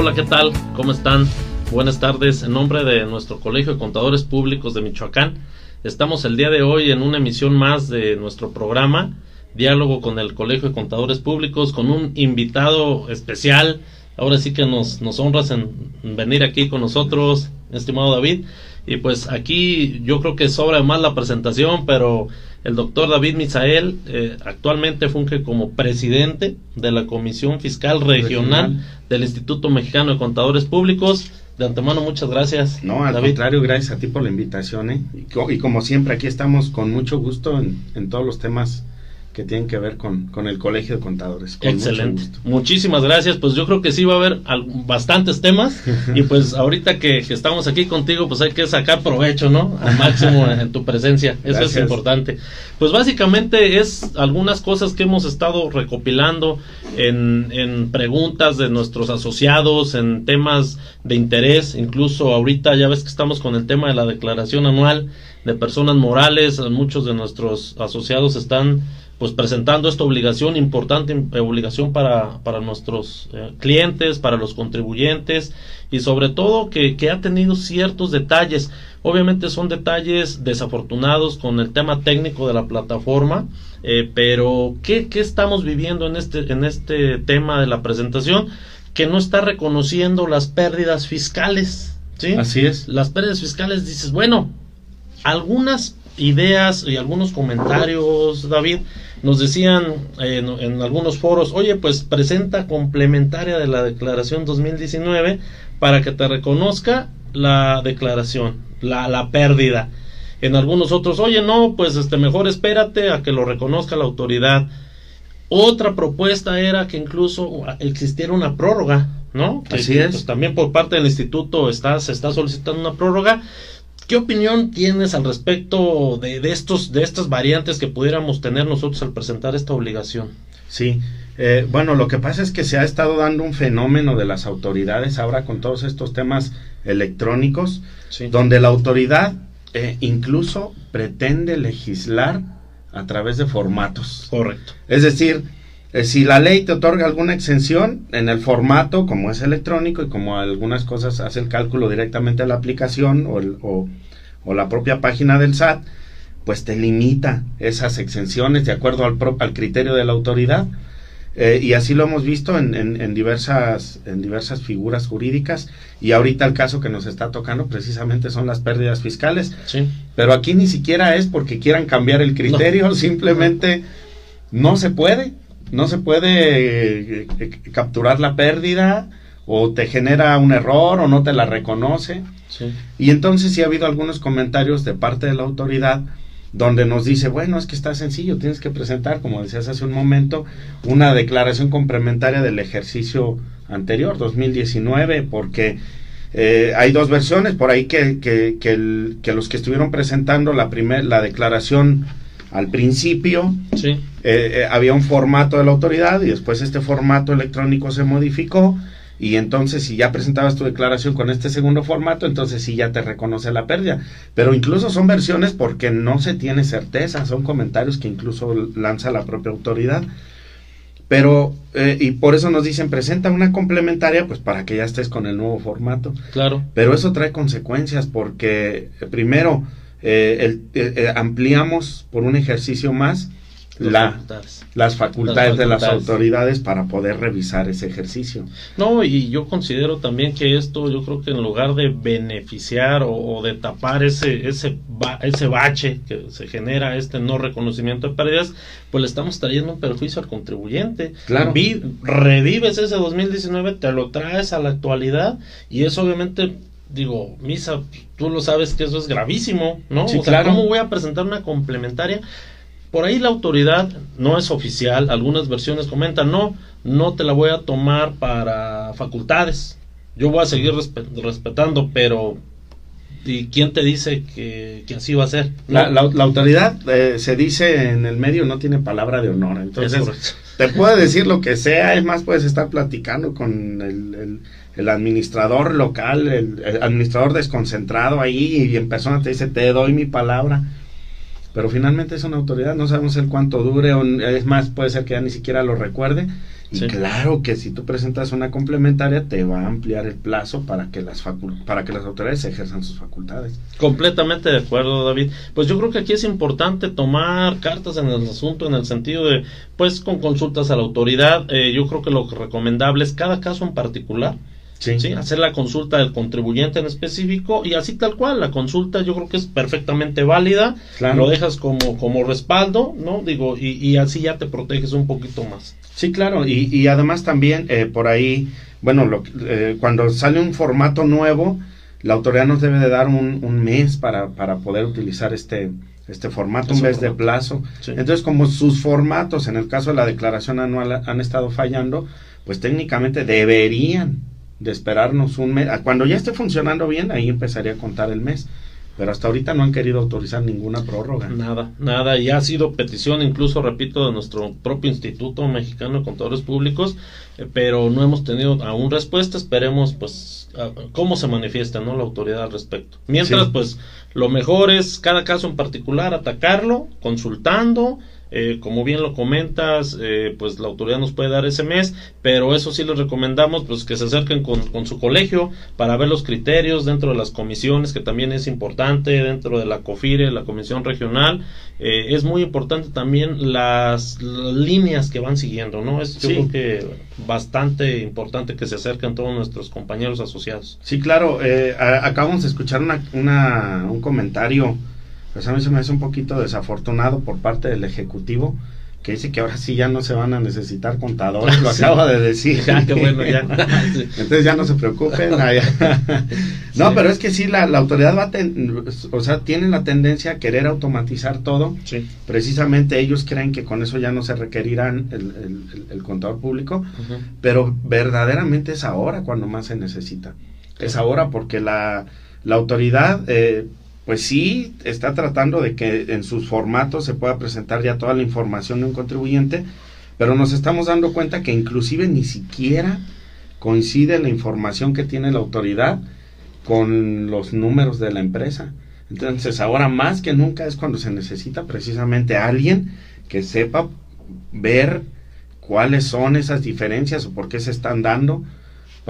Hola, ¿qué tal? ¿Cómo están? Buenas tardes. En nombre de nuestro Colegio de Contadores Públicos de Michoacán, estamos el día de hoy en una emisión más de nuestro programa, Diálogo con el Colegio de Contadores Públicos, con un invitado especial. Ahora sí que nos, nos honras en venir aquí con nosotros, estimado David. Y pues aquí yo creo que sobra más la presentación, pero el doctor David Misael eh, actualmente funge como presidente de la Comisión Fiscal Regional, del Instituto Mexicano de Contadores Públicos. De antemano, muchas gracias. No, al contrario, gracias a ti por la invitación. ¿eh? Y, como siempre, aquí estamos con mucho gusto en, en todos los temas que tienen que ver con, con el Colegio de Contadores. Excelente. Muchísimas gracias. Pues yo creo que sí va a haber bastantes temas y pues ahorita que, estamos aquí contigo, pues hay que sacar provecho, ¿no? Al máximo en tu presencia. Eso es importante. Pues básicamente es algunas cosas que hemos estado recopilando en, en preguntas de nuestros asociados, en temas de interés. Incluso ahorita ya ves que estamos con el tema de la declaración anual de personas morales. Muchos de nuestros asociados están pues presentando esta obligación importante obligación para, para nuestros eh, clientes, para los contribuyentes y sobre todo que, que, ha tenido ciertos detalles. Obviamente son detalles desafortunados con el tema técnico de la plataforma, eh, pero ¿qué, ¿qué, estamos viviendo en este, en este tema de la presentación? Que no está reconociendo las pérdidas fiscales. ¿sí? Así es. Las pérdidas fiscales dices, bueno, algunas ideas y algunos comentarios, David, nos decían en, algunos foros, oye, pues presenta complementaria de la declaración 2019 para que te reconozca la declaración, la, la pérdida. En algunos otros, oye, no, pues este, mejor espérate a que lo reconozca la autoridad. Otra propuesta era que incluso existiera una prórroga, ¿no? Así es. Pues, también por parte del instituto está, se está solicitando una prórroga ¿Qué opinión tienes al respecto de, estos, de estas variantes que pudiéramos tener nosotros al presentar esta obligación? Sí, eh, bueno, lo que pasa es que se ha estado dando un fenómeno de las autoridades ahora con todos estos temas electrónicos, donde la autoridad eh, incluso pretende legislar a través de formatos. Correcto. Es decir, eh, si la ley te otorga alguna exención en el formato, como es electrónico y como algunas cosas hace el cálculo directamente a la aplicación o, o, la propia página del SAT, pues te limita esas exenciones de acuerdo al, al criterio de la autoridad. Eh, y así lo hemos visto en, en, diversas, en diversas figuras jurídicas. Y ahorita el caso que nos está tocando precisamente son las pérdidas fiscales. Sí. Pero aquí ni siquiera es porque quieran cambiar el criterio, simplemente no se puede no se puede eh, eh, capturar la pérdida o te genera un error o no te la reconoce. Y entonces sí ha habido algunos comentarios de parte de la autoridad donde nos dice, bueno, es que está sencillo, tienes que presentar, como decías hace un momento, una declaración complementaria del ejercicio anterior, 2019, porque eh, hay dos versiones por ahí que, que, que, que los que estuvieron presentando la, primer, la declaración al principio sí. Eh, eh, había un formato de la autoridad y después este formato electrónico se modificó y entonces si ya presentabas tu declaración con este segundo formato, entonces sí ya te reconoce la pérdida. Pero incluso son versiones porque no se tiene certeza, son comentarios que incluso lanza la propia autoridad. Pero, eh, y por eso nos dicen, presenta una complementaria, pues para que ya estés con el nuevo formato. Claro. Pero eso trae consecuencias porque, primero, el, ampliamos por un ejercicio más la, las, facultades de las autoridades para poder revisar ese ejercicio. No, y yo considero también que esto, yo creo que en lugar de beneficiar o, de tapar ese, ese, ese bache que se genera, este no reconocimiento de pérdidas, pues le estamos trayendo un perjuicio al contribuyente. Claro. revives ese 2019, te lo traes a la actualidad y eso obviamente digo, Misa, tú lo sabes que eso es gravísimo, ¿no? Sí, claro. ¿cómo voy a presentar una complementaria? Por ahí la autoridad no es oficial, algunas versiones comentan, no, no te la voy a tomar para facultades, yo voy a seguir respetando, pero ¿y quién te dice que, así va a ser? La, la, autoridad, eh, se dice en el medio, no tiene palabra de honor, entonces te puede decir lo que sea, es más, puedes estar platicando con el, el, administrador local, el, el administrador desconcentrado ahí y en persona te dice, te doy mi palabra pero finalmente es una autoridad, no sabemos el cuánto dure, o es más, puede ser que ya ni siquiera lo recuerde. Y claro que si tú presentas una complementaria, te va a ampliar el plazo para que las para que las autoridades ejerzan sus facultades. Completamente de acuerdo, David. Pues yo creo que aquí es importante tomar cartas en el asunto en el sentido de, pues, con consultas a la autoridad. Eh, yo creo que lo recomendable es cada caso en particular Sí. Hacer la consulta del contribuyente en específico y así tal cual, la consulta yo creo que es perfectamente válida, lo dejas como, como respaldo, ¿no? Digo, y, y así ya te proteges un poquito más. Sí, claro, y, y además también eh, por ahí, bueno, lo, eh, cuando sale un formato nuevo, la autoridad nos debe de dar un, un mes para, para poder utilizar este, este formato, un mes de plazo. Entonces, como sus formatos, en el caso de la declaración anual, han estado fallando, pues técnicamente deberían de esperarnos un mes. Cuando ya esté funcionando bien, ahí empezaría a contar el mes. Pero hasta ahorita no han querido autorizar ninguna prórroga. Nada, nada. Y ha sido petición, incluso, repito, de nuestro propio Instituto Mexicano de Contadores Públicos, eh, pero no hemos tenido aún respuesta. Esperemos, pues, cómo se manifiesta ¿no? la autoridad al respecto. Mientras, pues, lo mejor es cada caso en particular atacarlo, consultando, eh, como bien lo comentas, eh, pues la autoridad nos puede dar ese mes, pero eso sí les recomendamos pues que se acerquen con, su colegio para ver los criterios dentro de las comisiones, que también es importante, dentro de la COFIRE, la Comisión Regional, eh, es muy importante también las, líneas que van siguiendo, ¿no? Es yo creo que bastante importante que se acerquen todos nuestros compañeros asociados. Sí, claro, acabamos de escuchar una, una, un comentario pues a mí se me hace un poquito desafortunado por parte del Ejecutivo que dice que ahora sí ya no se van a necesitar contadores, lo acaba de decir. Ya, qué bueno, ya. Entonces ya no se preocupen. no, pero es que sí, la, la autoridad va a o sea, tiene la tendencia a querer automatizar todo. Precisamente ellos creen que con eso ya no se requerirán el, el, contador público, pero verdaderamente es ahora cuando más se necesita. Es ahora porque la, la autoridad... Eh, pues sí está tratando de que en sus formatos se pueda presentar ya toda la información de un contribuyente, pero nos estamos dando cuenta que inclusive ni siquiera coincide la información que tiene la autoridad con los números de la empresa. Entonces ahora más que nunca es cuando se necesita precisamente alguien que sepa ver cuáles son esas diferencias o por qué se están dando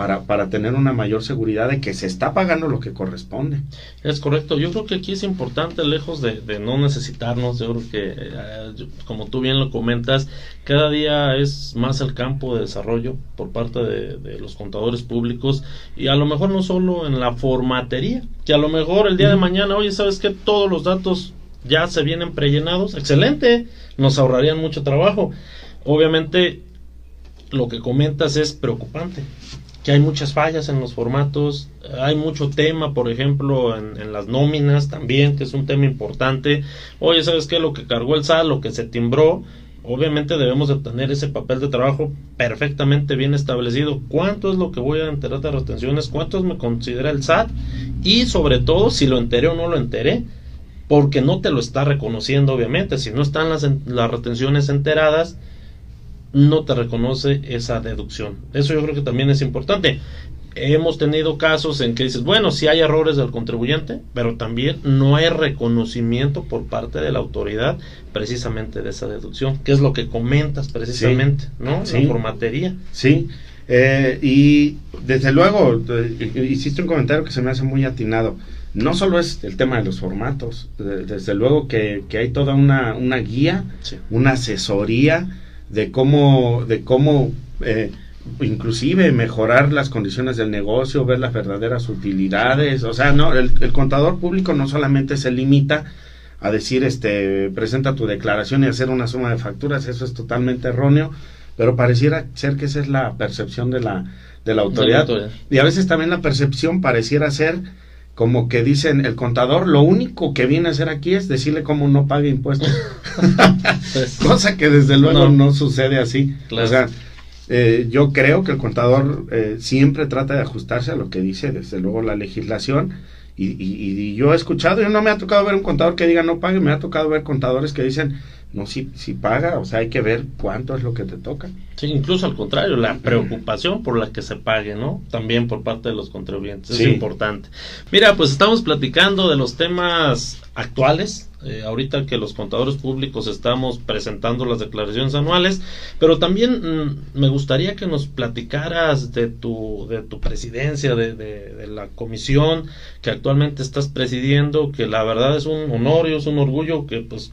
para, para tener una mayor seguridad de que se está pagando lo que corresponde. Es correcto, yo creo que aquí es importante, lejos de, no necesitarnos, yo creo que, eh, como tú bien lo comentas, cada día es más el campo de desarrollo por parte de, los contadores públicos y a lo mejor no solo en la formatería, que a lo mejor el día de mañana, oye, ¿sabes que Todos los datos ya se vienen prellenados, excelente, nos ahorrarían mucho trabajo. Obviamente, lo que comentas es preocupante que hay muchas fallas en los formatos, hay mucho tema, por ejemplo, en, las nóminas también, que es un tema importante. Oye, ¿sabes qué? Lo que cargó el SAT, lo que se timbró, obviamente debemos de tener ese papel de trabajo perfectamente bien establecido. ¿Cuánto es lo que voy a enterar de retenciones? ¿Cuánto me considera el SAT? Y sobre todo, si lo enteré o no lo enteré, porque no te lo está reconociendo, obviamente. Si no están las, las retenciones enteradas, no te reconoce esa deducción. Eso yo creo que también es importante. Hemos tenido casos en que dices, bueno, sí hay errores del contribuyente, pero también no hay reconocimiento por parte de la autoridad precisamente de esa deducción, que es lo que comentas precisamente, ¿no? Sí. La formatería. Sí, eh, y desde luego, eh, hiciste un comentario que se me hace muy atinado. No solo es el tema de los formatos, desde luego que, hay toda una, una guía, una asesoría, de cómo, de cómo eh, inclusive mejorar las condiciones del negocio, ver las verdaderas utilidades. O sea, no, el, contador público no solamente se limita a decir, este, presenta tu declaración y hacer una suma de facturas, eso es totalmente erróneo, pero pareciera ser que esa es la percepción de la, de la autoridad. Y a veces también la percepción pareciera ser como que dicen el contador lo único que viene a hacer aquí es decirle cómo no pague impuestos. Pues, cosa que desde luego no, sucede así. O sea eh, yo creo que el contador eh, siempre trata de ajustarse a lo que dice desde luego la legislación. Y, y, yo he escuchado, yo no me ha tocado ver un contador que diga no pague, me ha tocado ver contadores que dicen, no si, si paga, o sea, hay que ver cuánto es lo que te toca. Sí, incluso al contrario, la preocupación por la que se pague, ¿no? También por parte de los contribuyentes, es importante. Mira, pues estamos platicando de los temas actuales, eh, ahorita que los contadores públicos estamos presentando las declaraciones anuales, pero también mm, me gustaría que nos platicaras de tu, de tu presidencia, de, de, de, la comisión que actualmente estás presidiendo, que la verdad es un honor y es un orgullo que pues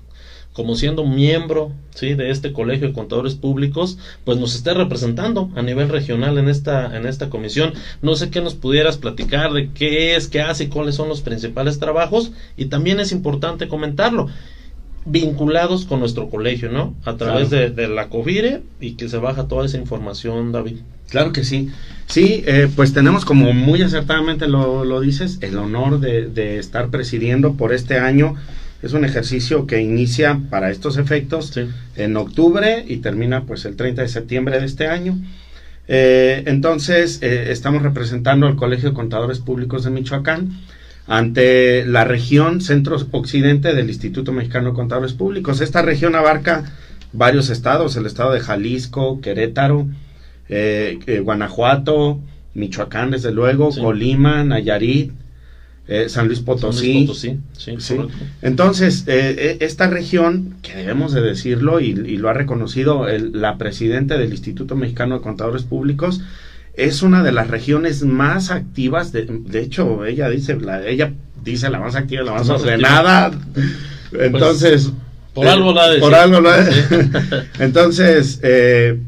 como siendo miembro ¿sí? de este colegio de contadores públicos, pues nos esté representando a nivel regional en esta, en esta comisión. No sé qué nos pudieras platicar de qué es, qué hace y cuáles son los principales trabajos. Y también es importante comentarlo vinculados con nuestro colegio, ¿no? A través de, la COVIRE y que se baja toda esa información, David. Claro que sí. Sí, eh, pues tenemos, como muy acertadamente lo, lo dices, el honor de, de, estar presidiendo por este año es un ejercicio que inicia para estos efectos en octubre y termina pues el 30 de septiembre de este año. Eh, entonces, eh, estamos representando al Colegio de Contadores Públicos de Michoacán ante la región centro-occidente del Instituto Mexicano de Contadores Públicos. Esta región abarca varios estados, el estado de Jalisco, Querétaro, eh, Guanajuato, Michoacán, desde luego, Colima, Nayarit, eh, San Luis Potosí. Entonces, eh, eh, esta región, que debemos de decirlo, y, lo ha reconocido el, la presidenta del Instituto Mexicano de Contadores Públicos, es una de las regiones más activas, de, de hecho, ella dice, la, ella dice la más activa, la más, ordenada. Entonces... por algo la Por algo la Entonces, eh,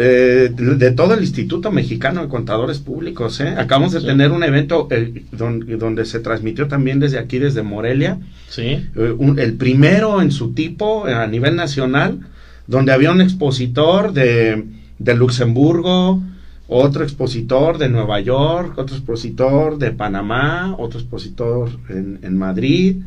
eh, de todo el Instituto Mexicano de Contadores Públicos. ¿eh? Acabamos de tener un evento eh, donde, se transmitió también desde aquí, desde Morelia. Sí. el primero en su tipo a nivel nacional, donde había un expositor de, de Luxemburgo, otro expositor de Nueva York, otro expositor de Panamá, otro expositor en, en Madrid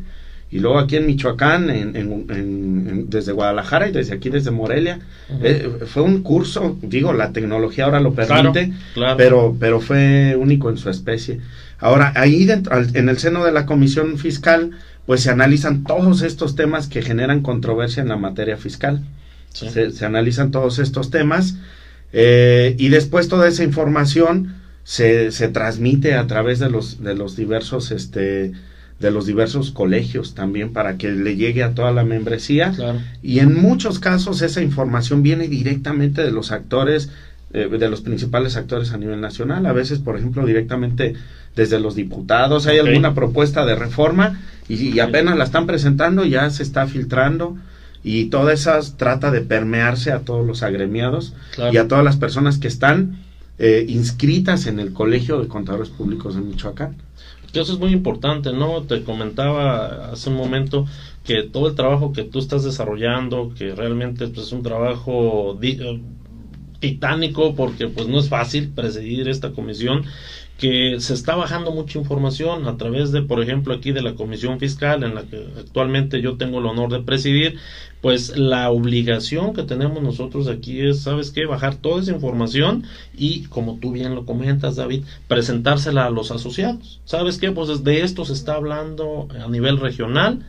y luego aquí en Michoacán, en, desde Guadalajara y desde aquí, desde Morelia. Eh, fue un curso, digo, la tecnología ahora lo permite, Pero, pero fue único en su especie. Ahora, ahí dentro, en el seno de la Comisión Fiscal, pues se analizan todos estos temas que generan controversia en la materia fiscal. Se, analizan todos estos temas eh, y después toda esa información se, se transmite a través de los, de los diversos... este de los diversos colegios también para que le llegue a toda la membresía. Y en muchos casos esa información viene directamente de los actores, eh, de los principales actores a nivel nacional. A veces, por ejemplo, directamente desde los diputados. Hay alguna propuesta de reforma y, apenas la están presentando, ya se está filtrando. Y todas esas trata de permearse a todos los agremiados y a todas las personas que están eh, inscritas en el Colegio de Contadores Públicos de Michoacán eso es muy importante, ¿no? Te comentaba hace un momento que todo el trabajo que tú estás desarrollando, que realmente pues, es un trabajo eh, titánico porque pues no es fácil presidir esta comisión que se está bajando mucha información a través de, por ejemplo, aquí de la Comisión Fiscal, en la que actualmente yo tengo el honor de presidir, pues la obligación que tenemos nosotros aquí es, ¿sabes qué? Bajar toda esa información y, como tú bien lo comentas, David, presentársela a los asociados. ¿Sabes qué? Pues de esto se está hablando a nivel regional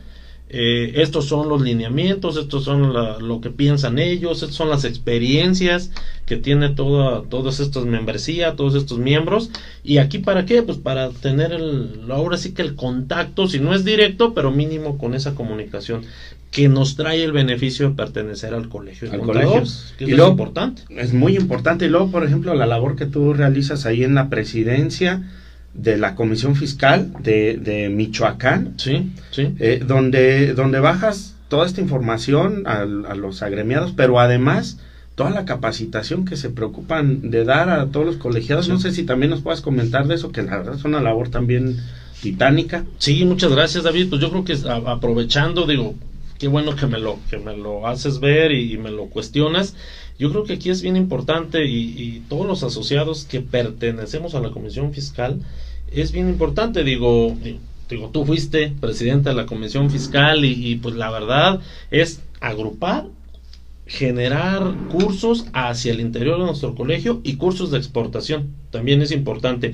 eh, estos son los lineamientos, estos son lo que piensan ellos, estas son las experiencias que tiene toda, todas estas membresías, todos estos miembros. ¿Y aquí para qué? Pues para tener el, ahora sí que el contacto, si no es directo, pero mínimo con esa comunicación que nos trae el beneficio de pertenecer al colegio. Al colegio. Que es importante. Es muy importante. Y luego, por ejemplo, la labor que tú realizas ahí en la presidencia de la Comisión Fiscal de, de Michoacán, sí, sí. Eh, donde, donde bajas toda esta información a, los agremiados, pero además toda la capacitación que se preocupan de dar a todos los colegiados. No sé si también nos puedas comentar de eso, que la verdad es una labor también titánica. Sí, muchas gracias David. Pues yo creo que aprovechando, digo, qué bueno que me lo, que me lo haces ver y, me lo cuestionas. Yo creo que aquí es bien importante y, todos los asociados que pertenecemos a la Comisión Fiscal, es bien importante, digo, digo, tú fuiste presidente de la Comisión Fiscal y, pues la verdad es agrupar generar cursos hacia el interior de nuestro colegio y cursos de exportación. También es importante.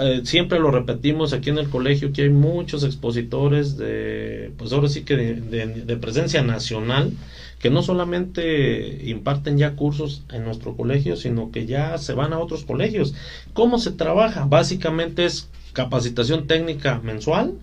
Eh, siempre lo repetimos aquí en el colegio que hay muchos expositores de, pues ahora sí que de, presencia nacional que no solamente imparten ya cursos en nuestro colegio, sino que ya se van a otros colegios. ¿Cómo se trabaja? Básicamente es capacitación técnica mensual,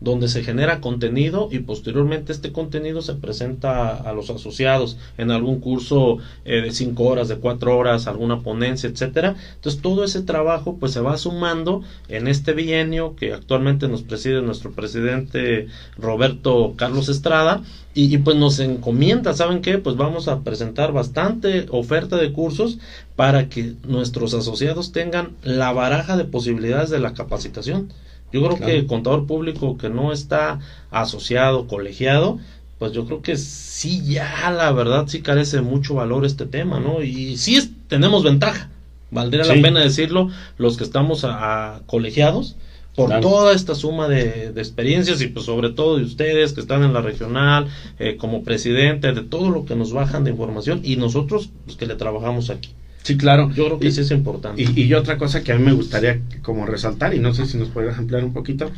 donde se genera contenido y posteriormente este contenido se presenta a, los asociados en algún curso eh, de cinco horas, de cuatro horas, alguna ponencia, etcétera. Entonces todo ese trabajo pues se va sumando en este bienio que actualmente nos preside nuestro presidente Roberto Carlos Estrada y, y, pues nos encomienda, ¿saben qué? Pues vamos a presentar bastante oferta de cursos para que nuestros asociados tengan la baraja de posibilidades de la capacitación. Yo creo que el contador público que no está asociado, colegiado, pues yo creo que sí ya la verdad sí carece mucho valor este tema, ¿no? Y sí tenemos ventaja, valdría la pena decirlo, los que estamos a, colegiados, por toda esta suma de, experiencias y pues sobre todo de ustedes que están en la regional, eh, como presidente, de todo lo que nos bajan de información y nosotros pues, que le trabajamos aquí. Sí, claro. Yo creo que sí es importante. Y, y, otra cosa que a mí me gustaría como resaltar, y no sé si nos puedes ampliar un poquito,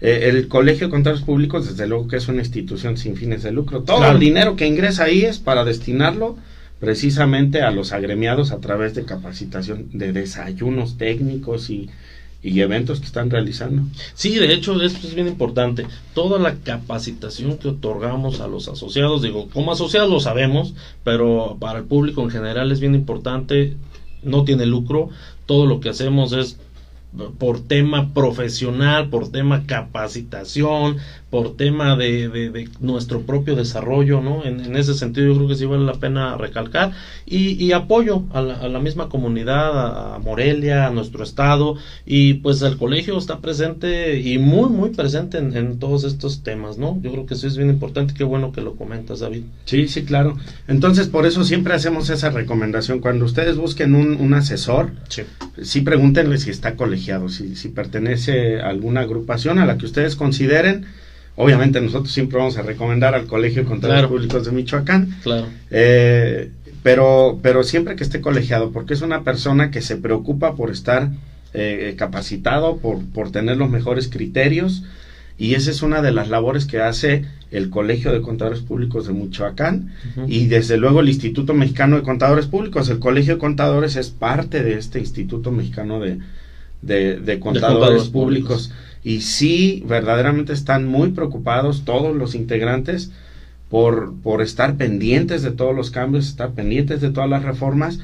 eh, el Colegio de Contadores Públicos, desde luego que es una institución sin fines de lucro. Todo el dinero que ingresa ahí es para destinarlo precisamente a los agremiados a través de capacitación, de desayunos técnicos y y eventos que están realizando. Sí, de hecho, esto es bien importante. Toda la capacitación que otorgamos a los asociados, digo, como asociados lo sabemos, pero para el público en general es bien importante, no tiene lucro, todo lo que hacemos es por tema profesional, por tema capacitación, por tema de, de, nuestro propio desarrollo, ¿no? En, ese sentido yo creo que sí vale la pena recalcar y, y apoyo a la, a la, misma comunidad, a Morelia, a nuestro estado y pues el colegio está presente y muy, muy presente en, en todos estos temas, ¿no? Yo creo que sí es bien importante, qué bueno que lo comentas, David. Sí, sí, claro. Entonces, por eso siempre hacemos esa recomendación. Cuando ustedes busquen un, un asesor, sí. sí pregúntenle si está colegiado, si, si pertenece a alguna agrupación a la que ustedes consideren Obviamente nosotros siempre vamos a recomendar al Colegio de Contadores Públicos de Michoacán. Claro. Eh, pero, pero siempre que esté colegiado, porque es una persona que se preocupa por estar eh, capacitado, por, por tener los mejores criterios, y esa es una de las labores que hace el Colegio de Contadores Públicos de Michoacán y desde luego el Instituto Mexicano de Contadores Públicos. El Colegio de Contadores es parte de este Instituto Mexicano de, de, Contadores, Públicos y sí, verdaderamente están muy preocupados todos los integrantes por, por estar pendientes de todos los cambios, estar pendientes de todas las reformas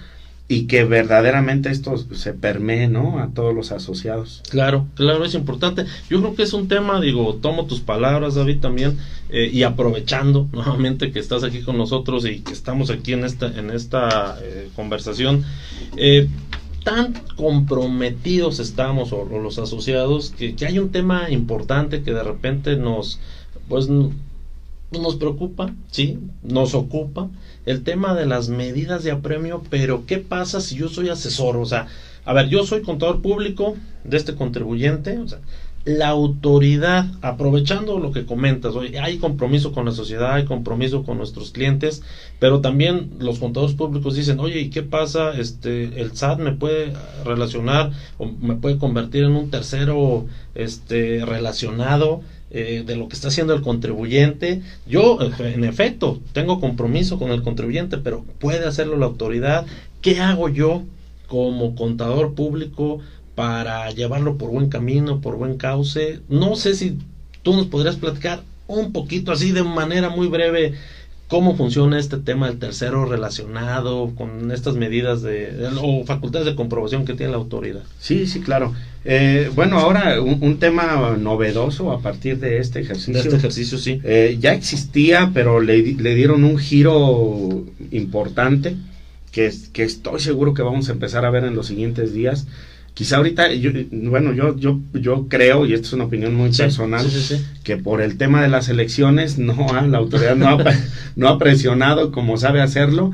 y que verdaderamente esto se permee, ¿no? A todos los asociados. Claro, claro, es importante. Yo creo que es un tema, digo, tomo tus palabras, David, también, eh, y aprovechando nuevamente que estás aquí con nosotros y que estamos aquí en esta, en esta eh, conversación. Eh, tan comprometidos estamos o, los asociados que, hay un tema importante que de repente nos pues nos preocupa, sí, nos ocupa el tema de las medidas de apremio, pero ¿qué pasa si yo soy asesor? O sea, a ver, yo soy contador público de este contribuyente, o sea, la autoridad, aprovechando lo que comentas, hoy hay compromiso con la sociedad, hay compromiso con nuestros clientes, pero también los contadores públicos dicen, oye, ¿y qué pasa? Este, el SAT me puede relacionar o me puede convertir en un tercero este, relacionado eh, de lo que está haciendo el contribuyente. Yo, en efecto, tengo compromiso con el contribuyente, pero puede hacerlo la autoridad. ¿Qué hago yo como contador público para llevarlo por buen camino, por buen cauce. No sé si tú nos podrías platicar un poquito así de manera muy breve cómo funciona este tema del tercero relacionado con estas medidas de, o facultades de comprobación que tiene la autoridad. Sí, sí, claro. Eh, bueno, ahora un, tema novedoso a partir de este ejercicio. De este ejercicio, sí. Eh, ya existía, pero le, le, dieron un giro importante que, que estoy seguro que vamos a empezar a ver en los siguientes días quizá ahorita, yo, bueno, yo, yo, yo creo, y esta es una opinión muy personal, que por el tema de las elecciones, no, la autoridad no ha, no ha presionado como sabe hacerlo,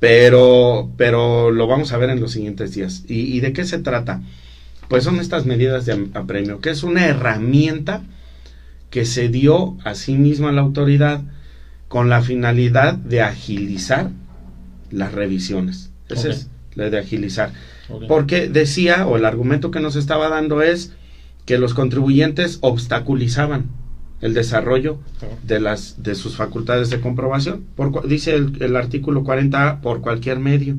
pero, pero lo vamos a ver en los siguientes días. ¿Y, de qué se trata? Pues son estas medidas de apremio, que es una herramienta que se dio a sí misma la autoridad con la finalidad de agilizar las revisiones. Ese es la de agilizar. Porque decía, o el argumento que nos estaba dando es que los contribuyentes obstaculizaban el desarrollo de las de sus facultades de comprobación. Por, dice el, artículo 40 por cualquier medio.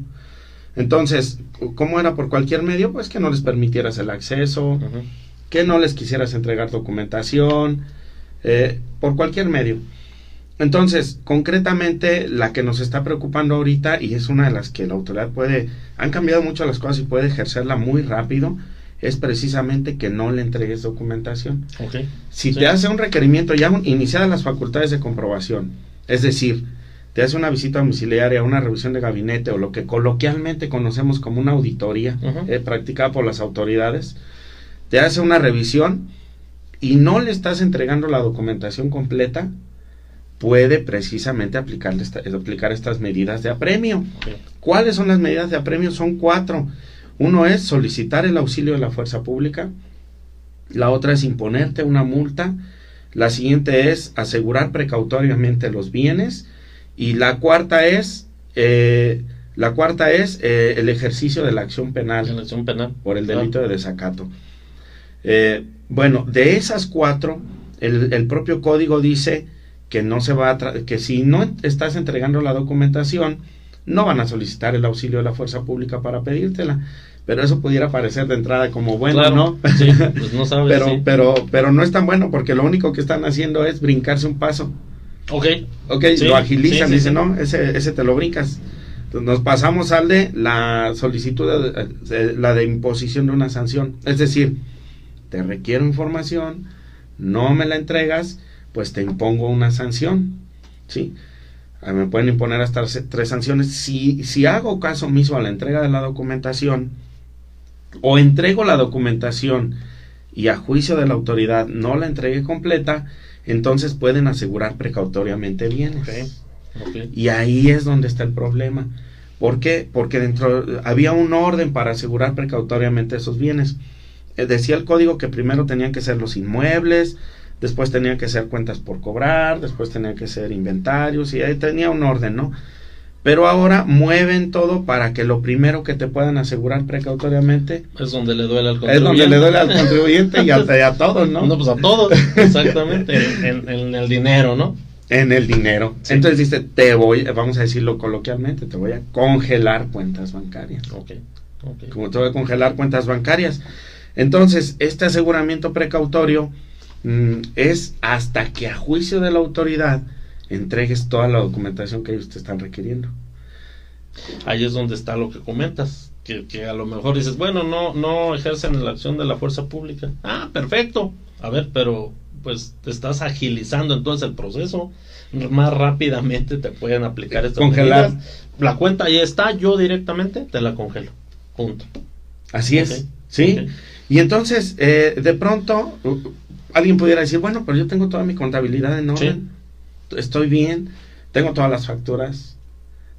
Entonces, ¿cómo era por cualquier medio? Pues que no les permitieras el acceso, que no les quisieras entregar documentación, eh, por cualquier medio. Entonces, concretamente, la que nos está preocupando ahorita, y es una de las que la autoridad puede, han cambiado mucho las cosas y puede ejercerla muy rápido, es precisamente que no le entregues documentación. Si te hace un requerimiento ya iniciadas las facultades de comprobación, es decir, te hace una visita domiciliaria, una revisión de gabinete o lo que coloquialmente conocemos como una auditoría eh, practicada por las autoridades, te hace una revisión y no le estás entregando la documentación completa, puede precisamente aplicarle aplicar estas medidas de apremio. ¿Cuáles son las medidas de apremio? Son cuatro. Uno es solicitar el auxilio de la fuerza pública, la otra es imponerte una multa, la siguiente es asegurar precautoriamente los bienes y la cuarta es eh, la cuarta es eh, el ejercicio de la acción penal, penal. por el delito de desacato. Eh, bueno, de esas cuatro, el, el, propio código dice que no se va a que si no estás entregando la documentación, no van a solicitar el auxilio de la fuerza pública para pedírtela pero eso pudiera parecer de entrada como bueno, ¿no? Sí, pues no sabes, pero, pero, pero no es tan bueno porque lo único que están haciendo es brincarse un paso. Ok. Ok, lo agilizan, dicen, no, ese, ese te lo brincas. Entonces nos pasamos al de la solicitud, de, la de imposición de una sanción. Es decir, te requiero información, no me la entregas, pues te impongo una sanción. ¿Sí? Me pueden imponer hasta tres sanciones. Si, si hago caso omiso a la entrega de la documentación, o entrego la documentación y a juicio de la autoridad no la entregue completa, entonces pueden asegurar precautoriamente bienes. Y ahí es donde está el problema. ¿Por qué? Porque dentro había un orden para asegurar precautoriamente esos bienes. Eh, decía el código que primero tenían que ser los inmuebles, después tenían que ser cuentas por cobrar, después tenían que ser inventarios y ahí tenía un orden, ¿no? Pero ahora mueven todo para que lo primero que te puedan asegurar precautoriamente es donde le duele al contribuyente. Es donde le duele al contribuyente y, a, todos, ¿no? No, pues a todos, exactamente, en, el dinero, ¿no? En el dinero. Entonces dice, te voy, vamos a decirlo coloquialmente, te voy a congelar cuentas bancarias. Ok. okay. Como te voy a congelar cuentas bancarias. Entonces, este aseguramiento precautorio mm, es hasta que a juicio de la autoridad entregues toda la documentación que ellos te están requiriendo. Ahí es donde está lo que comentas, que, que a lo mejor dices, bueno, no, no ejercen la acción de la fuerza pública. Ah, perfecto. A ver, pero pues te estás agilizando entonces el proceso. Más rápidamente te pueden aplicar estas Congelar. La cuenta ahí está, yo directamente te la congelo. Punto. Así es. Sí. Y entonces, eh, de pronto, alguien pudiera decir, bueno, pero yo tengo toda mi contabilidad en orden estoy bien, tengo todas las facturas,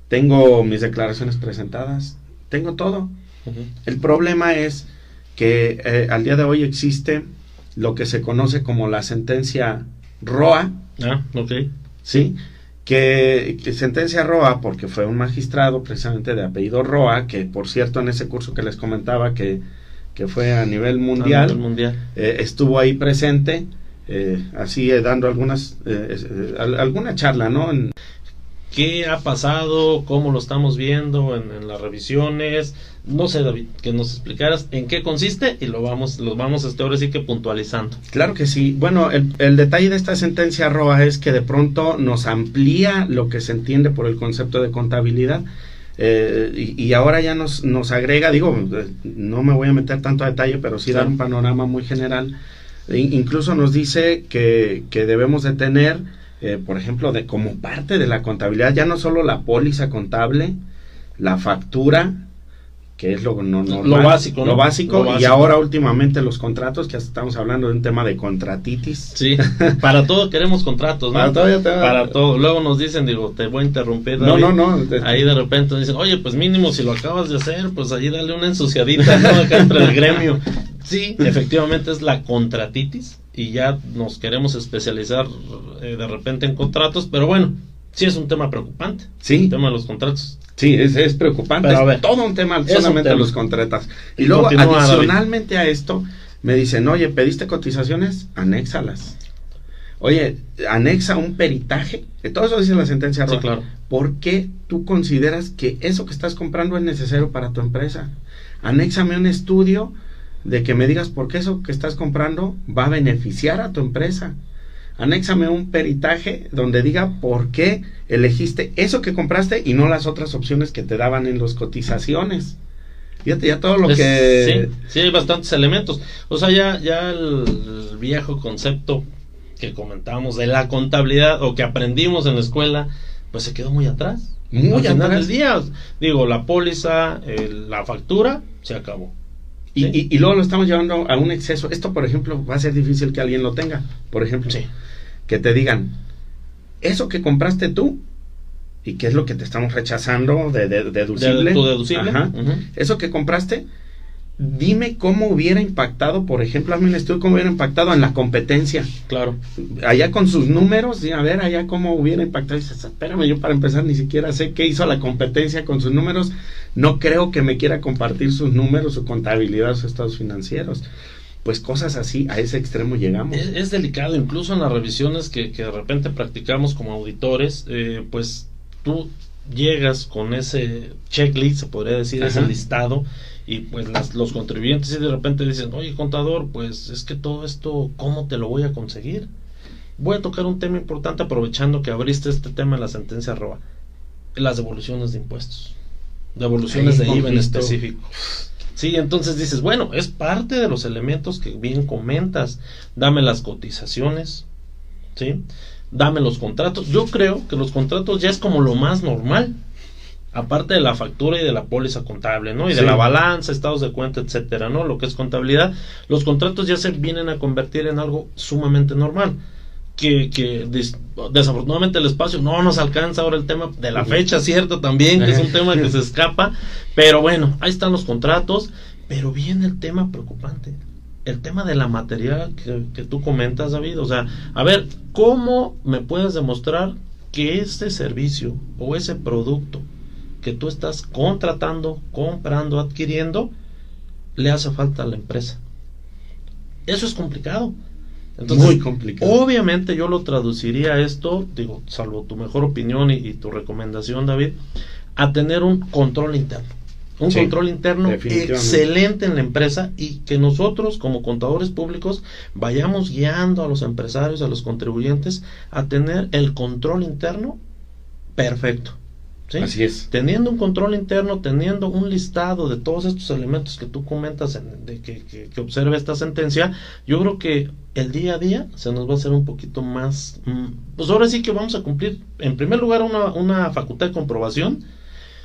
tengo mis declaraciones presentadas, tengo todo. El problema es que eh, al día de hoy existe lo que se conoce como la sentencia ROA. Ah, ok. Sí, que, sentencia ROA porque fue un magistrado precisamente de apellido ROA, que por cierto en ese curso que les comentaba que, que fue a nivel mundial, mundial. Eh, estuvo ahí presente eh, así eh, dando algunas alguna charla, ¿no? ¿Qué ha pasado? ¿Cómo lo estamos viendo en, las revisiones? No sé, David, que nos explicaras en qué consiste y lo vamos, lo vamos este, ahora sí que puntualizando. Claro que sí. Bueno, el, detalle de esta sentencia ROA es que de pronto nos amplía lo que se entiende por el concepto de contabilidad. Y, ahora ya nos, nos agrega, digo, no me voy a meter tanto a detalle, pero sí dar un panorama muy general. Incluso nos dice que, que debemos de tener, eh, por ejemplo, de, como parte de la contabilidad, ya no solo la póliza contable, la factura, que es lo, no, lo básico, lo, básico, y ahora últimamente los contratos, que estamos hablando de un tema de contratitis. Sí, para todo queremos contratos, ¿no? Para todo, para todo. Luego nos dicen, digo, te voy a interrumpir. no, no, no. Ahí de repente dicen, oye, pues mínimo si lo acabas de hacer, pues ahí dale una ensuciadita, ¿no? Acá entre el gremio. Sí, efectivamente es la contratitis y ya nos queremos especializar eh, de repente en contratos, pero bueno, sí es un tema preocupante. Sí. El tema de los contratos. Sí, es, es preocupante. Pero a es todo un tema un solamente tema. los contratos. Y, Y luego, adicionalmente a esto, me dicen, oye, ¿pediste cotizaciones? Anéxalas. Oye, anexa un peritaje. Todo eso dice la sentencia Sí, claro. ¿Por qué tú consideras que eso que estás comprando es necesario para tu empresa? Anéxame un estudio de que me digas por qué eso que estás comprando va a beneficiar a tu empresa. Anéxame un peritaje donde diga por qué elegiste eso que compraste y no las otras opciones que te daban en las cotizaciones. Fíjate ya todo lo Es- que... Sí, sí, hay bastantes elementos. O sea, ya, ya el, el viejo concepto que comentábamos de la contabilidad o que aprendimos en la escuela, pues se quedó muy atrás. Muy Al final atrás. del día, digo, la póliza, el- la factura, se acabó. Y, Sí. y- y luego lo estamos llevando a un exceso. Esto, por ejemplo, va a ser difícil que alguien lo tenga. Por ejemplo, Sí. que te digan, eso que compraste tú, y qué es lo que te estamos rechazando de, de- deducible. De- tu deducible. Ajá. Eso que compraste, dime cómo hubiera impactado, por ejemplo, hazme un estudio cómo hubiera impactado en la competencia. Claro. Allá con sus números, y a ver allá cómo hubiera impactado. Y dices, espérame, yo para empezar ni siquiera sé qué hizo la competencia con sus números. No creo que me quiera compartir sus números, su contabilidad, sus estados financieros. Pues cosas así, a ese extremo llegamos. Es, es delicado, incluso en las revisiones que, que de repente practicamos como auditores, eh, pues tú llegas con ese checklist, se podría decir, ese listado, y pues las- los contribuyentes y de repente dicen, oye contador, pues es que todo esto, ¿cómo te lo voy a conseguir? Voy a tocar un tema importante aprovechando que abriste este tema en la sentencia ROA, las devoluciones de impuestos, devoluciones Ahí, de IVA en específico. Sí, entonces dices, bueno, es parte de los elementos que bien comentas. Dame las cotizaciones, ¿sí? Dame los contratos. Yo creo que los contratos ya es como lo más normal. Aparte de la factura y de la póliza contable, ¿no? Y de la balanza, estados de cuenta, etcétera, ¿no? Lo que es contabilidad, los contratos ya se vienen a convertir en algo sumamente normal. Que, que des- desafortunadamente el espacio no nos alcanza ahora el tema de la fecha, cierto, también, que es un tema que se escapa. Pero bueno, ahí están los contratos. Pero viene el tema preocupante. El tema de la material que, que tú comentas, David. O sea, a ver, ¿cómo me puedes demostrar que este servicio o ese producto que tú estás contratando, comprando, adquiriendo, le hace falta a la empresa? Eso es complicado. Entonces, Muy complicado. Obviamente yo lo traduciría a esto, digo, salvo tu mejor opinión y, y tu recomendación, David, a tener un control interno. Un Sí, control interno excelente en la empresa y que nosotros como contadores públicos vayamos guiando a los empresarios, a los contribuyentes a tener el control interno perfecto. ¿Sí? Así es. Teniendo un control interno, teniendo un listado de todos estos elementos que tú comentas, en- de que, que, que observa esta sentencia, yo creo que el día a día se nos va a hacer un poquito más... mm, Pues ahora sí que vamos a cumplir, en primer lugar, una, una facultad de comprobación.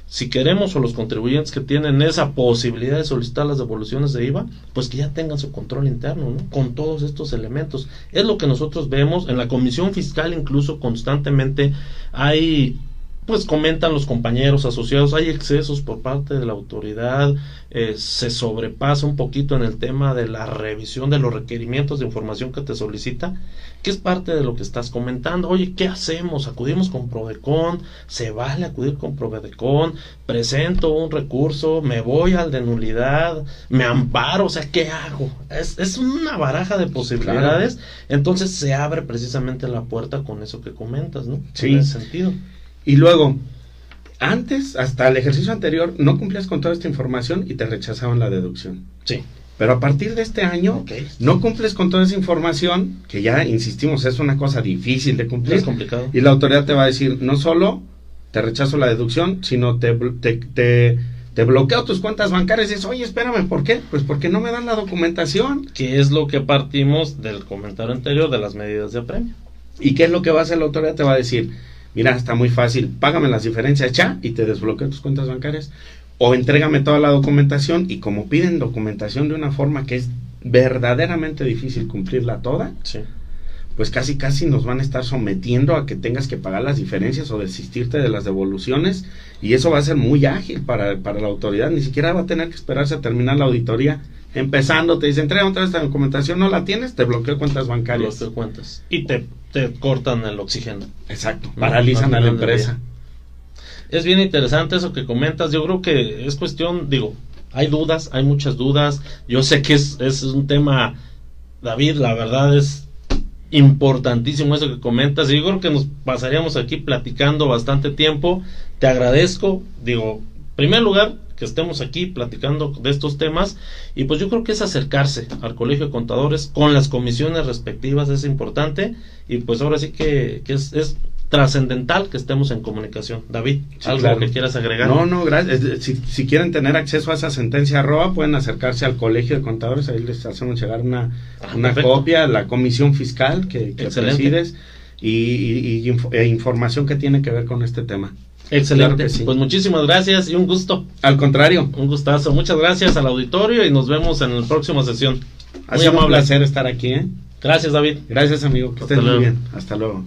Si queremos o los contribuyentes que tienen esa posibilidad de solicitar las devoluciones de IVA, pues que ya tengan su control interno, ¿no? Con todos estos elementos. Es lo que nosotros vemos en la comisión fiscal, incluso constantemente hay pues comentan los compañeros asociados, hay excesos por parte de la autoridad, eh, se sobrepasa un poquito en el tema de la revisión de los requerimientos de información que te solicita, que es parte de lo que estás comentando. Oye, ¿qué hacemos? ¿Acudimos con Prodecon? ¿Se vale acudir con Prodecon? ¿Presento un recurso? ¿Me voy al de nulidad? ¿Me amparo? O sea, ¿qué hago? Es, es una baraja de posibilidades. Entonces se abre precisamente la puerta con eso que comentas, ¿no? Sí. En ese sentido. Y luego, antes, hasta el ejercicio anterior, no cumplías con toda esta información y te rechazaban la deducción. Sí. Pero a partir de este año, no cumples con toda esa información, que ya insistimos, es una cosa difícil de cumplir. Es complicado. Y la autoridad te va a decir, no solo te rechazo la deducción, sino te, te, te, te bloqueo tus cuentas bancarias y dices, oye, espérame, ¿por qué? Pues porque no me dan la documentación. Que es lo que partimos del comentario anterior de las medidas de apremio. ¿Y qué es lo que va a hacer la autoridad? Te va a decir, mira, está muy fácil, págame las diferencias ya y te desbloqueo tus cuentas bancarias. O entrégame toda la documentación y como piden documentación de una forma que es verdaderamente difícil cumplirla toda, Sí. pues casi casi nos van a estar sometiendo a que tengas que pagar las diferencias o desistirte de las devoluciones y eso va a ser muy ágil para, para la autoridad, ni siquiera va a tener que esperarse a terminar la auditoría. Empezando, te dicen, entrega otra vez esta documentación, no la tienes, te bloqueo cuentas bancarias. Los que cuentas. Y te te cortan el oxígeno. Exacto, paralizan a la empresa. Es bien interesante eso que comentas. Yo creo que es cuestión, digo, hay dudas, hay muchas dudas. Yo sé que es, es un tema, David, la verdad es importantísimo eso que comentas. Y yo creo que nos pasaríamos aquí platicando bastante tiempo. Te agradezco, digo, en primer lugar, que estemos aquí platicando de estos temas y pues yo creo que es acercarse al Colegio de Contadores con las comisiones respectivas, es importante y pues ahora sí que, es, es trascendental que estemos en comunicación. David, ¿algo que quieras agregar? No, no, gracias. Si, si, quieren tener acceso a esa sentencia arroba, pueden acercarse al Colegio de Contadores, ahí les hacemos llegar una, ah, una copia, la comisión fiscal que, que presides y, e información que tiene que ver con este tema. Excelente. Pues muchísimas gracias y un gusto. Al contrario. Un gustazo. Muchas gracias al auditorio y nos vemos en la próxima sesión. Ha sido un placer estar aquí. ¿eh? Gracias, David. Gracias, amigo. Que estés muy bien. Hasta luego.